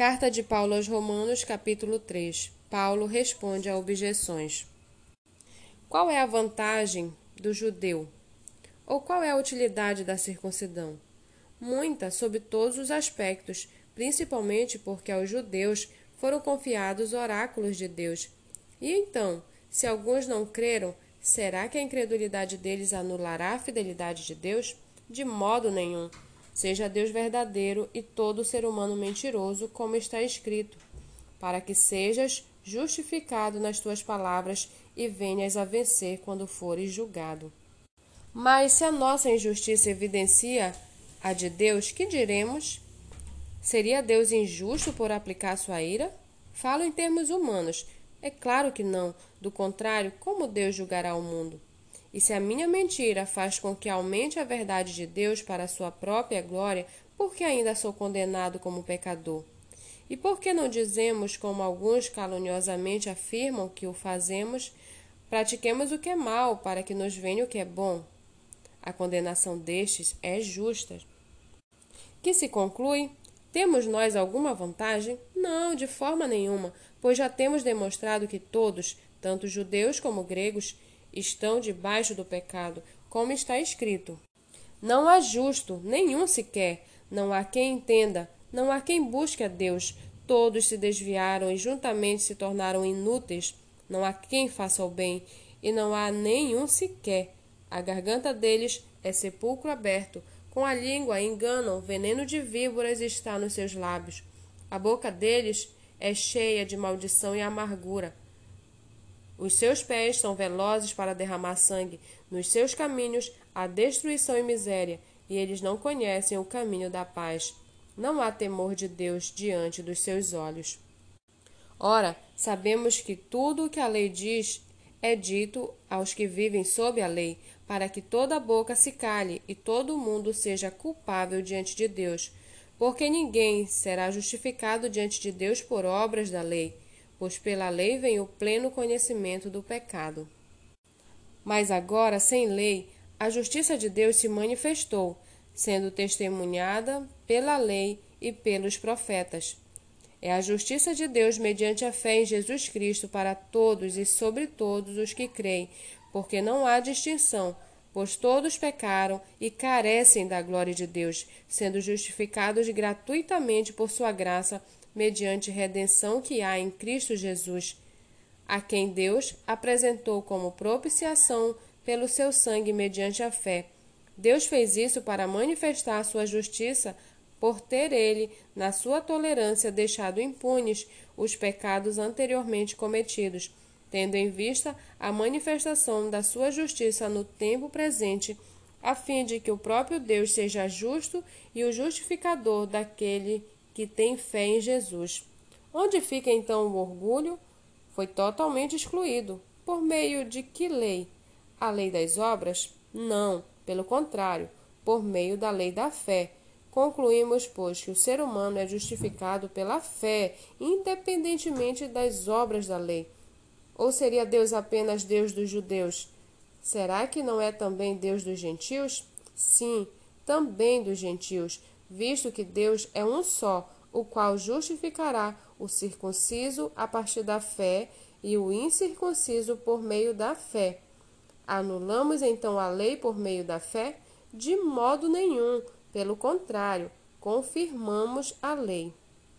Carta de Paulo aos Romanos, capítulo 3. Paulo responde a objeções. Qual é a vantagem do judeu? Ou qual é a utilidade da circuncidão? Muita, sob todos os aspectos, principalmente porque aos judeus foram confiados oráculos de Deus. E então, se alguns não creram, será que a incredulidade deles anulará a fidelidade de Deus? De modo nenhum. Seja Deus verdadeiro e todo ser humano mentiroso, como está escrito, para que sejas justificado nas tuas palavras e venhas a vencer quando fores julgado. Mas se a nossa injustiça evidencia a de Deus, que diremos? Seria Deus injusto por aplicar sua ira? Falo em termos humanos. É claro que não. Do contrário, como Deus julgará o mundo? E se a minha mentira faz com que aumente a verdade de Deus para a sua própria glória, por que ainda sou condenado como pecador? E por que não dizemos, como alguns caluniosamente afirmam que o fazemos, pratiquemos o que é mal para que nos venha o que é bom? A condenação destes é justa. Que se conclui? Temos nós alguma vantagem? Não, de forma nenhuma, pois já temos demonstrado que todos, tanto judeus como gregos, estão debaixo do pecado, como está escrito. Não há justo, nenhum sequer, não há quem entenda, não há quem busque a Deus. Todos se desviaram e juntamente se tornaram inúteis. Não há quem faça o bem, e não há nenhum sequer. A garganta deles é sepulcro aberto, com a língua enganam, veneno de víboras está nos seus lábios. A boca deles é cheia de maldição e amargura. Os seus pés são velozes para derramar sangue, nos seus caminhos há destruição e miséria, e eles não conhecem o caminho da paz. Não há temor de Deus diante dos seus olhos. Ora, sabemos que tudo o que a lei diz é dito aos que vivem sob a lei, para que toda boca se cale e todo mundo seja culpável diante de Deus. Porque ninguém será justificado diante de Deus por obras da lei pois pela lei vem o pleno conhecimento do pecado. Mas agora, sem lei, a justiça de Deus se manifestou, sendo testemunhada pela lei e pelos profetas. É a justiça de Deus mediante a fé em Jesus Cristo para todos e sobre todos os que creem, porque não há distinção, pois todos pecaram e carecem da glória de Deus, sendo justificados gratuitamente por sua graça mediante redenção que há em Cristo Jesus, a quem Deus apresentou como propiciação pelo seu sangue mediante a fé. Deus fez isso para manifestar a sua justiça, por ter ele, na sua tolerância, deixado impunes os pecados anteriormente cometidos, tendo em vista a manifestação da sua justiça no tempo presente, a fim de que o próprio Deus seja justo e o justificador daquele que tem fé em Jesus. Onde fica então o orgulho? Foi totalmente excluído. Por meio de que lei? A lei das obras? Não, pelo contrário, por meio da lei da fé. Concluímos, pois, que o ser humano é justificado pela fé, independentemente das obras da lei. Ou seria Deus apenas Deus dos judeus? Será que não é também Deus dos gentios? Sim, também dos gentios, visto que Deus é um só, o qual justificará o circunciso a partir da fé e o incircunciso por meio da fé. Anulamos então a lei por meio da fé? De modo nenhum, pelo contrário, confirmamos a lei.